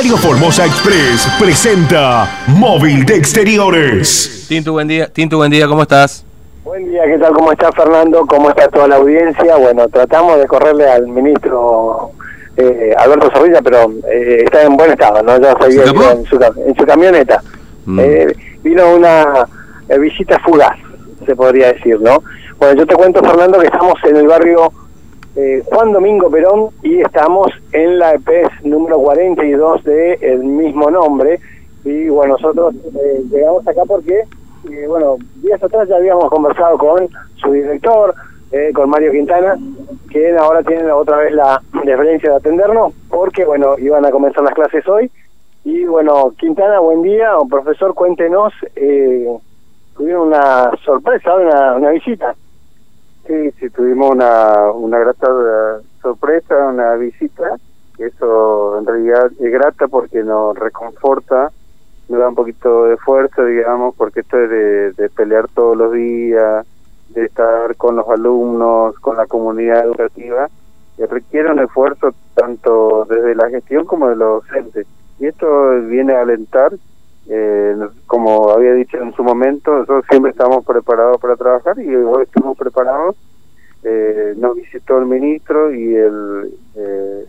Diario Formosa Express presenta Móvil de Exteriores. Tintu, buen día. Tintu, buen día, ¿cómo estás? Buen día, ¿qué tal? ¿Cómo está Fernando? ¿Cómo está toda la audiencia? Bueno, tratamos de correrle al ministro eh, Alberto Zorrilla, pero eh, está en buen estado, ¿no? Ya se había en su, en su camioneta. Mm. Eh, vino una eh, visita fugaz, se podría decir, ¿no? Bueno, yo te cuento, Fernando, que estamos en el barrio eh, Juan Domingo Perón y estamos en la EPES número 42 de el mismo nombre. Y bueno, nosotros eh, llegamos acá porque, eh, bueno, días atrás ya habíamos conversado con su director, con Mario Quintana, que ahora tienen otra vez la deferencia de atendernos, porque, bueno, iban a comenzar las clases hoy. Y bueno, Quintana, buen día, profesor, cuéntenos, tuvieron una sorpresa, una visita. Sí, sí, tuvimos una, una grata sorpresa, una visita. Eso en realidad es grata porque nos reconforta, nos da un poquito de fuerza, digamos, porque esto es de, de pelear todos los días, de estar con los alumnos, con la comunidad educativa, requiere un esfuerzo tanto desde la gestión como de los docentes. Y esto viene a alentar eh, como había dicho en su momento, nosotros siempre estamos preparados para trabajar y hoy estamos preparados. Eh, nos visitó el ministro y el, eh,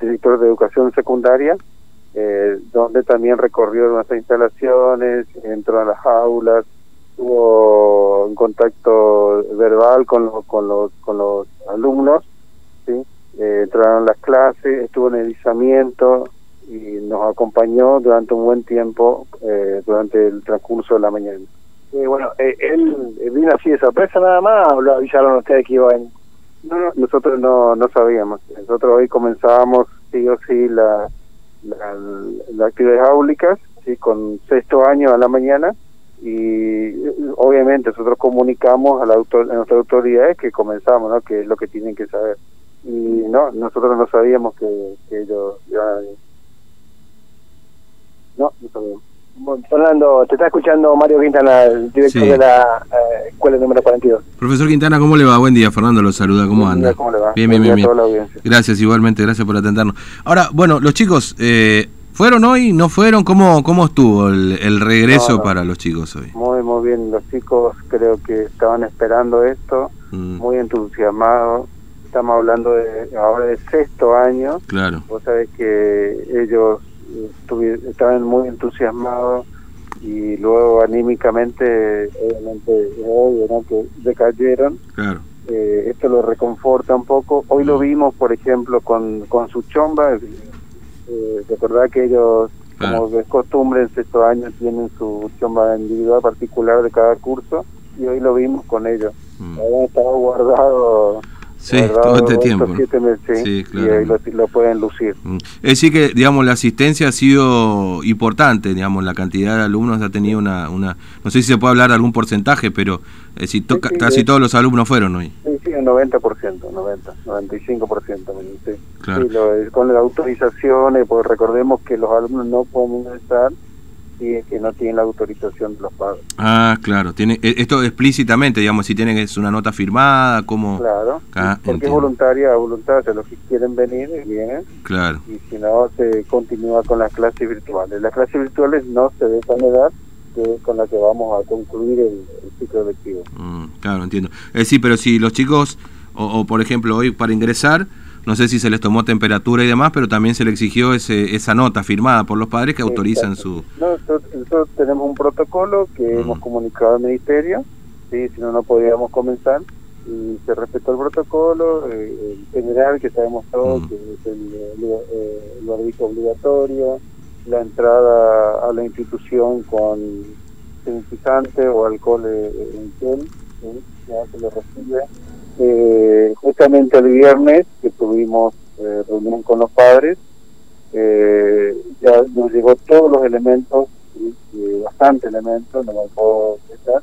director de educación secundaria, eh, donde también recorrió nuestras instalaciones, entró a las aulas, tuvo un contacto verbal con los, con los, con los alumnos. Eh, entraron las clases, estuvo en el y nos acompañó durante un buen tiempo eh, durante el transcurso de la mañana. Eh, bueno, eh, ¿él vino así de sorpresa nada más o lo avisaron ustedes que iba? No, no, nosotros no, no sabíamos. Nosotros hoy comenzábamos sí o sí la, la, la actividades áulicas, sí, con sexto año a la mañana y obviamente nosotros comunicamos a, la autor, a nuestras autoridades que comenzamos, ¿no? que es lo que tienen que saber. Y no, nosotros no sabíamos que, que ellos iban a venir. No, no Fernando, te está escuchando Mario Quintana, el director de la eh, escuela número 42. Profesor Quintana, ¿cómo le va? Buen día, Fernando lo saluda, ¿cómo anda? ¿Cómo le va? Bien, bien, bien. Gracias, igualmente, gracias por atendernos. Ahora, bueno, los chicos, eh, ¿fueron hoy? ¿No fueron? ¿Cómo, cómo estuvo el, regreso para los chicos hoy? Muy, muy bien, los chicos creo que estaban esperando esto, mm. muy entusiasmados. Estamos hablando de ahora de sexto año. Claro. Vos sabés que ellos estaban muy entusiasmados y luego anímicamente, obviamente es obvio ¿no? que decayeron. Claro. Eh, esto lo reconforta un poco. Hoy lo mm. vimos, por ejemplo, con, con su chomba. Eh, recordad que ellos, como de costumbre, en sexto año tienen su chomba individual particular de cada curso y hoy lo vimos con ellos. Mm. Habían estado guardados Sí, todo este tiempo. sí, claro. Y lo, pueden lucir. Mm. Es decir que, digamos, la asistencia ha sido importante, digamos, la cantidad de alumnos ha tenido una, una no sé si se puede hablar de algún porcentaje, pero eh, si casi todos los alumnos fueron hoy. Sí, sí, un 90%, 90, 95%. Sí. Claro. Lo, con las autorizaciones, pues recordemos que los alumnos no pueden estar que no tienen la autorización de los padres. Ah, claro, tiene e, esto explícitamente, digamos, si tienen es una nota firmada, como Claro, ah, porque es voluntaria, voluntaria, los que quieren venir vienen. Claro. Y si no, se continúa con las clases virtuales. Las clases virtuales no se dejan de dar, que es con la que vamos a concluir el, ciclo lectivo. Mm, claro, entiendo. Decir, pero si los chicos, o, o por ejemplo, hoy para ingresar no sé si se les tomó temperatura y demás, pero también se le exigió ese, esa nota firmada por los padres que autorizan su... nosotros, tenemos un protocolo que mm. hemos comunicado al ministerio, ¿sí? si no, no podíamos comenzar, y se respetó el protocolo eh, general que sabemos todos, mm. que es el, el, obligatorio, la entrada a la institución con sanitizante o alcohol en gel, ya se lo recibe eh, justamente el viernes que tuvimos eh, reunión con los padres, eh, ya nos llegó todos los elementos, bastante elementos, no me puedo expresar.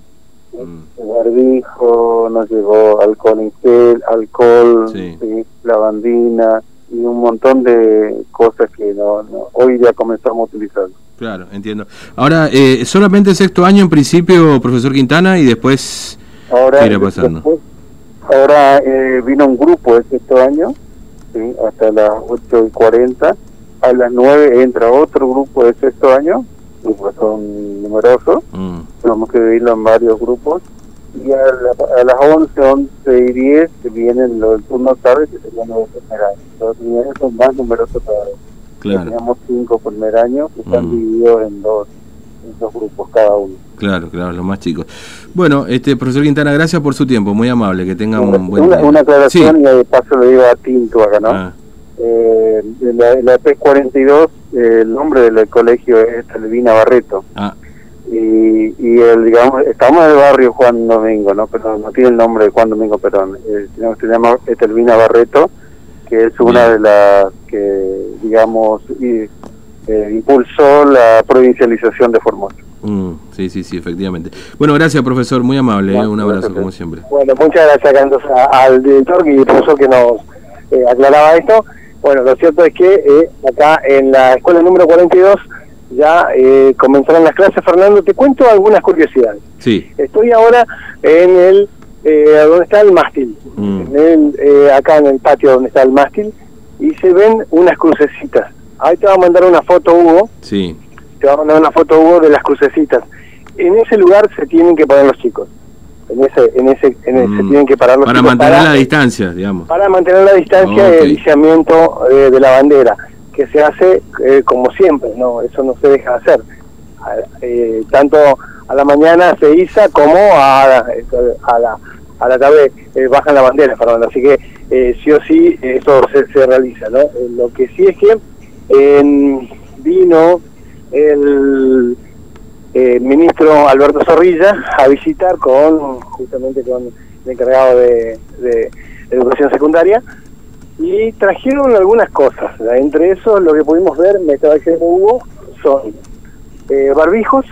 Mm. El barbijo, nos llegó alcohol en gel, alcohol, lavandina y un montón de cosas que no, hoy ya comenzamos a utilizar. Claro, entiendo. Ahora, eh, solamente sexto año en principio, profesor Quintana, y después, Ahora, ¿qué irá pasando? Ahora eh, vino un grupo este año, hasta las 8 y 40, a las 9 entra otro grupo de sexto año, grupos son numerosos, Mm, tenemos que dividirlo en varios grupos, y a, la- a las 11, 11 y 10 vienen los del turno tarde, que serían los de primer año. Los primeros son más numerosos todavía. claro, Teníamos cinco primer año, que están Mm. divididos en dos, dos grupos cada uno. claro, claro, los más chicos. Bueno, este profesor Quintana, gracias por su tiempo, muy amable, que tenga un buen una, día. una aclaración Sí. y de paso le digo a Tinto acá, ¿no? Ah, Eh, la, la P42, eh, el nombre del colegio es Telvina Barreto. ah, Y, y el, digamos, estamos en el barrio Juan Domingo, ¿no? Pero no tiene el nombre de Juan Domingo Perón. Eh, se llama Telvina Barreto, que es una Bien. de las que, digamos, y, eh, impulsó la provincialización de Formosa. mm, sí, sí, sí, efectivamente. Bueno, gracias profesor, muy amable, eh, un abrazo Gracias. como siempre. Bueno, muchas gracias a- al director y profesor que nos eh, aclaraba esto. Bueno, lo cierto es que eh, acá en la escuela número 42 ya eh, comenzaron las clases. Fernando, te cuento algunas curiosidades. Sí, Estoy ahora en el, eh, donde está el mástil, Mm. en el, eh, acá en el patio donde está el mástil, y se ven unas crucecitas. Ahí te va a mandar una foto, Hugo, sí, te va a mandar una foto, Hugo, de las crucecitas. En ese lugar se tienen que parar los chicos. En ese, en ese, en ese se Mm. tienen que parar los para chicos. mantener para- la distancia, digamos. para mantener la distancia Ok. y el liciamiento eh, de la bandera, que se hace eh, como siempre, no eso no se deja de hacer. Eh, tanto a la mañana se iza como a, a la a la tarde eh, bajan la bandera, Fernando. Así que eh, sí o sí eso se, se realiza. ¿no? Eh, lo que sí es que eh, vino el eh, ministro Alberto Zorrilla a visitar con justamente con el encargado de, de educación secundaria y trajeron algunas cosas. Entre esos, lo que pudimos ver, me estaba diciendo Hugo, son eh, barbijos,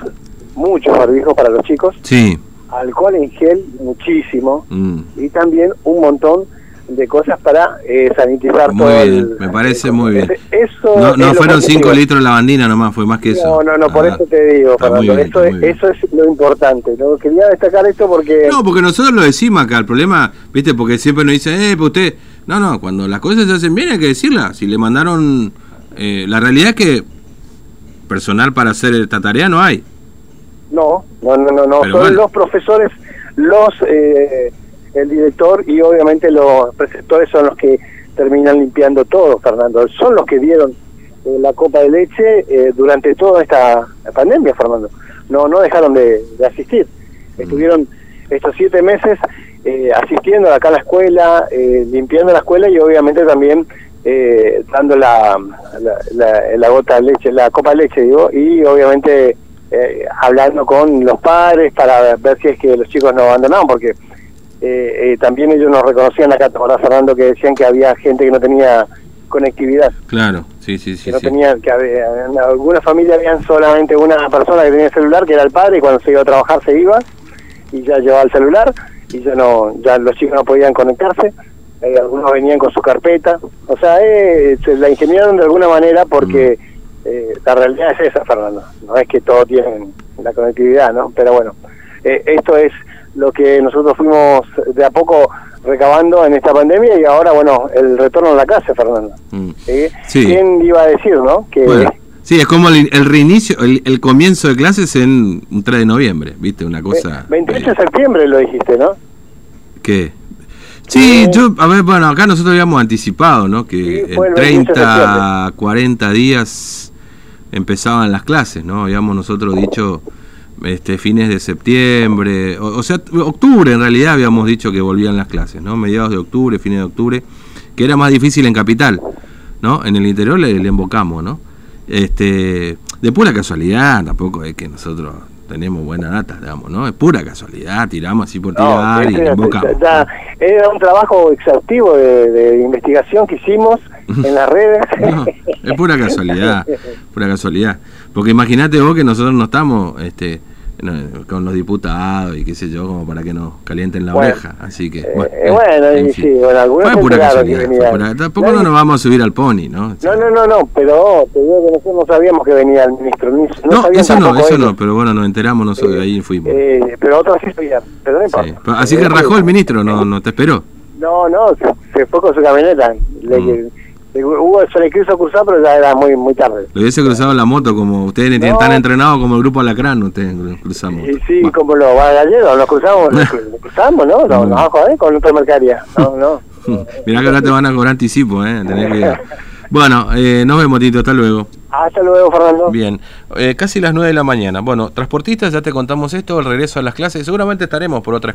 muchos barbijos para los chicos, Sí, alcohol en gel, muchísimo, mm, y también un montón de cosas para eh, sanitizar Muy todo bien, el- me parece el- muy bien. Eso no, no fueron positivo. 5 litros de lavandina nomás, fue más que eso. No, no, no, por Ah, eso te digo, Fernando, bien, eso, es, eso es lo importante. ¿no? Quería destacar esto porque... No, porque nosotros lo decimos acá, el problema, viste, porque siempre nos dicen, eh, pues usted, no, no, cuando las cosas se hacen bien hay que decirlas. Si le mandaron, eh, la realidad es que personal para hacer esta tarea no hay. No, no, no, no, no. Son bueno. los profesores, los eh, el director y obviamente los preceptores son los que terminan limpiando todo, Fernando. Son los que dieron eh, la copa de leche eh, durante toda esta pandemia, Fernando. No, no dejaron de, de asistir. Estuvieron estos siete meses eh, asistiendo acá a la escuela, eh, limpiando la escuela y obviamente también eh, dando la, la, la- la gota de leche, la copa de leche, digo, y obviamente eh, hablando con los padres para ver si es que los chicos no abandonaban, porque eh, eh, también ellos nos reconocían acá, ¿te acordás, Fernando, que decían que había gente que no tenía conectividad, Claro, sí, sí, sí. que no sí. tenía, que había, en alguna familia habían solamente una persona que tenía celular, que era el padre, y cuando se iba a trabajar se iba, y ya llevaba el celular, y ya no, ya los chicos no podían conectarse, eh, algunos venían con su carpeta, o sea, eh, se la ingeniaron de alguna manera porque eh, la realidad es esa, Fernando, no es que todos tienen la conectividad, ¿no? Pero bueno, eh, esto es lo que nosotros fuimos de a poco recabando en esta pandemia y ahora, bueno, el retorno a la clase, Fernando. Mm. ¿sí? Sí. ¿Quién iba a decir, no? Que Bueno, sí, es como el, el reinicio, el, el comienzo de clases en un 3 de noviembre, ¿viste? Una cosa... Ve- 28 de eh, septiembre lo dijiste, ¿no? ¿Qué? Sí, Eh, yo, a ver, bueno, acá nosotros habíamos anticipado, ¿no? Que Sí, en el 28 de 30, 40 días empezaban las clases, ¿no? Habíamos nosotros dicho este fines de septiembre, o, o sea, octubre en realidad habíamos dicho que volvían las clases, ¿no? Mediados de octubre, fines de octubre, que era más difícil en capital, ¿no? En el interior le, le embocamos, ¿no? Este, de pura casualidad, tampoco es que nosotros tenemos buena data, digamos, ¿no? Es pura casualidad, tiramos así por tirar y embocamos. ya- era un trabajo exhaustivo de, de investigación que hicimos en las redes. No, es pura casualidad, pura casualidad. Porque imagínate vos que nosotros no estamos este, con los diputados y qué sé yo, como para que nos calienten la Bueno, oreja. Así que, Eh, bueno, eh, bueno, en y fin. sí, bueno, algunos Fue pura casualidad. fue tampoco no nos vamos a subir al pony, ¿no? No, no, no, no, pero te digo que nosotros no sabíamos que venía el ministro. Ni, no, eso no, eso no, pero bueno, nos enteramos nosotros, ahí fuimos. Eh, pero otros sí sabían, pero no importa. Así Eh, que rajó el ministro, no, no te esperó. No, no, se, se fue con su camioneta. Le- Mm. Hugo se le quiso cruzar, pero ya era muy muy tarde. Lo hubiese cruzado la moto, como ustedes no. están entrenados como el grupo Alacrán, ustedes cruzamos. Y sí, como los gallegos, nos cruzamos, nos cruzamos, ¿no? Nos, vamos a joder con nuestra mercadería. No, no. Mirá que ahora te van a cobrar anticipo, ¿eh? Tenés que... Bueno, eh, nos vemos, Tito. Hasta luego. Hasta luego, Fernando. Bien, eh, casi las 9 de la mañana. Bueno, transportistas, ya te contamos esto, el regreso a las clases. Seguramente estaremos por otras